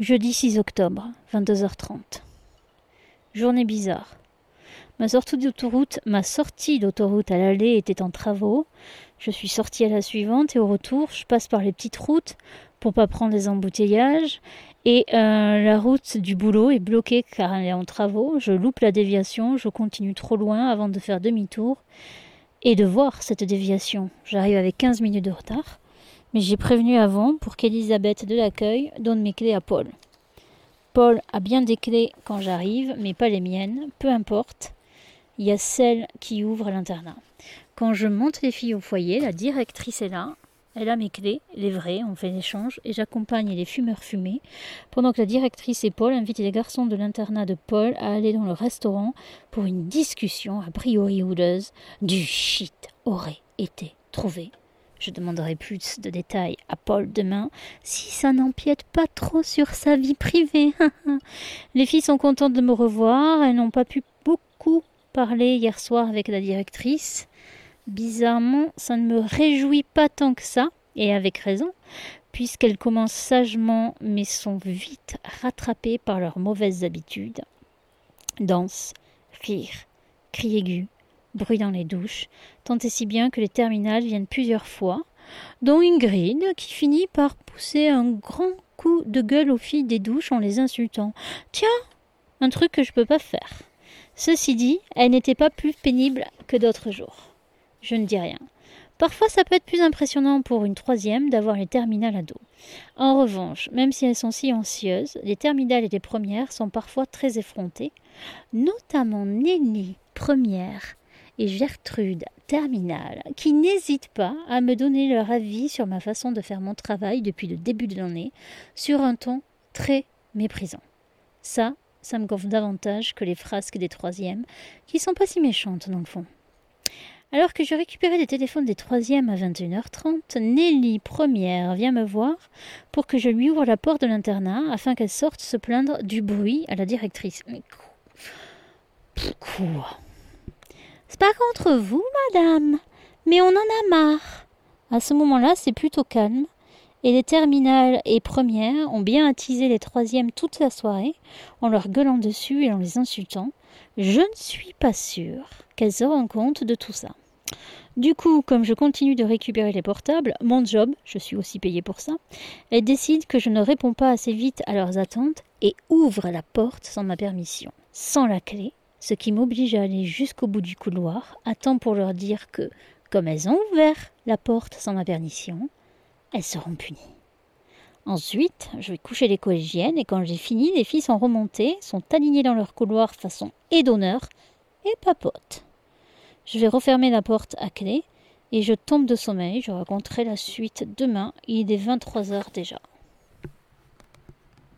Jeudi 6 octobre, 22h30. Journée bizarre. Ma sortie d'autoroute, ma sortie d'autoroute à l'aller était en travaux. Je suis sortie à la suivante et au retour, je passe par les petites routes pour pas prendre les embouteillages. Et euh, la route du boulot est bloquée car elle est en travaux. Je loupe la déviation, je continue trop loin avant de faire demi-tour et de voir cette déviation. J'arrive avec 15 minutes de retard mais j'ai prévenu avant pour qu'Elisabeth de l'accueil donne mes clés à Paul. Paul a bien des clés quand j'arrive, mais pas les miennes, peu importe. Il y a celle qui ouvre l'internat. Quand je monte les filles au foyer, la directrice est là. Elle a mes clés, les vraies, on fait l'échange, et j'accompagne les fumeurs fumés, pendant que la directrice et Paul invitent les garçons de l'internat de Paul à aller dans le restaurant pour une discussion a priori houleuse. Du shit aurait été trouvé je demanderai plus de détails à Paul demain, si ça n'empiète pas trop sur sa vie privée. Les filles sont contentes de me revoir, elles n'ont pas pu beaucoup parler hier soir avec la directrice. Bizarrement, ça ne me réjouit pas tant que ça, et avec raison, puisqu'elles commencent sagement mais sont vite rattrapées par leurs mauvaises habitudes. Danse, rire, cris aigus, bruit dans les douches, tant et si bien que les terminales viennent plusieurs fois, dont Ingrid qui finit par pousser un grand coup de gueule aux filles des douches en les insultant. Tiens, un truc que je peux pas faire. Ceci dit, elle n'était pas plus pénible que d'autres jours. Je ne dis rien. Parfois, ça peut être plus impressionnant pour une troisième d'avoir les terminales à dos. En revanche, même si elles sont silencieuses, les terminales et les premières sont parfois très effrontées, notamment Nelly, première, et Gertrude Terminal, qui n'hésitent pas à me donner leur avis sur ma façon de faire mon travail depuis le début de l'année, sur un ton très méprisant. Ça, ça me gonfle davantage que les frasques des troisièmes, qui sont pas si méchantes dans le fond. Alors que je récupérais les téléphones des troisièmes à 21h30, Nelly, première, vient me voir pour que je lui ouvre la porte de l'internat afin qu'elle sorte se plaindre du bruit à la directrice. Mais quoi c'est pas contre vous, madame, mais on en a marre. À ce moment-là, c'est plutôt calme, et les terminales et premières ont bien attisé les troisièmes toute la soirée, en leur gueulant dessus et en les insultant. Je ne suis pas sûre qu'elles se rendent compte de tout ça. Du coup, comme je continue de récupérer les portables, mon job, je suis aussi payée pour ça, elles décident que je ne réponds pas assez vite à leurs attentes et ouvrent la porte sans ma permission, sans la clé, ce qui m'oblige à aller jusqu'au bout du couloir, à temps pour leur dire que, comme elles ont ouvert la porte sans ma permission, elles seront punies. Ensuite, je vais coucher les collégiennes et quand j'ai fini, les filles sont remontées, sont alignées dans leur couloir façon et d'honneur et papotent. Je vais refermer la porte à clé et je tombe de sommeil. Je raconterai la suite demain. Il est 23 heures déjà.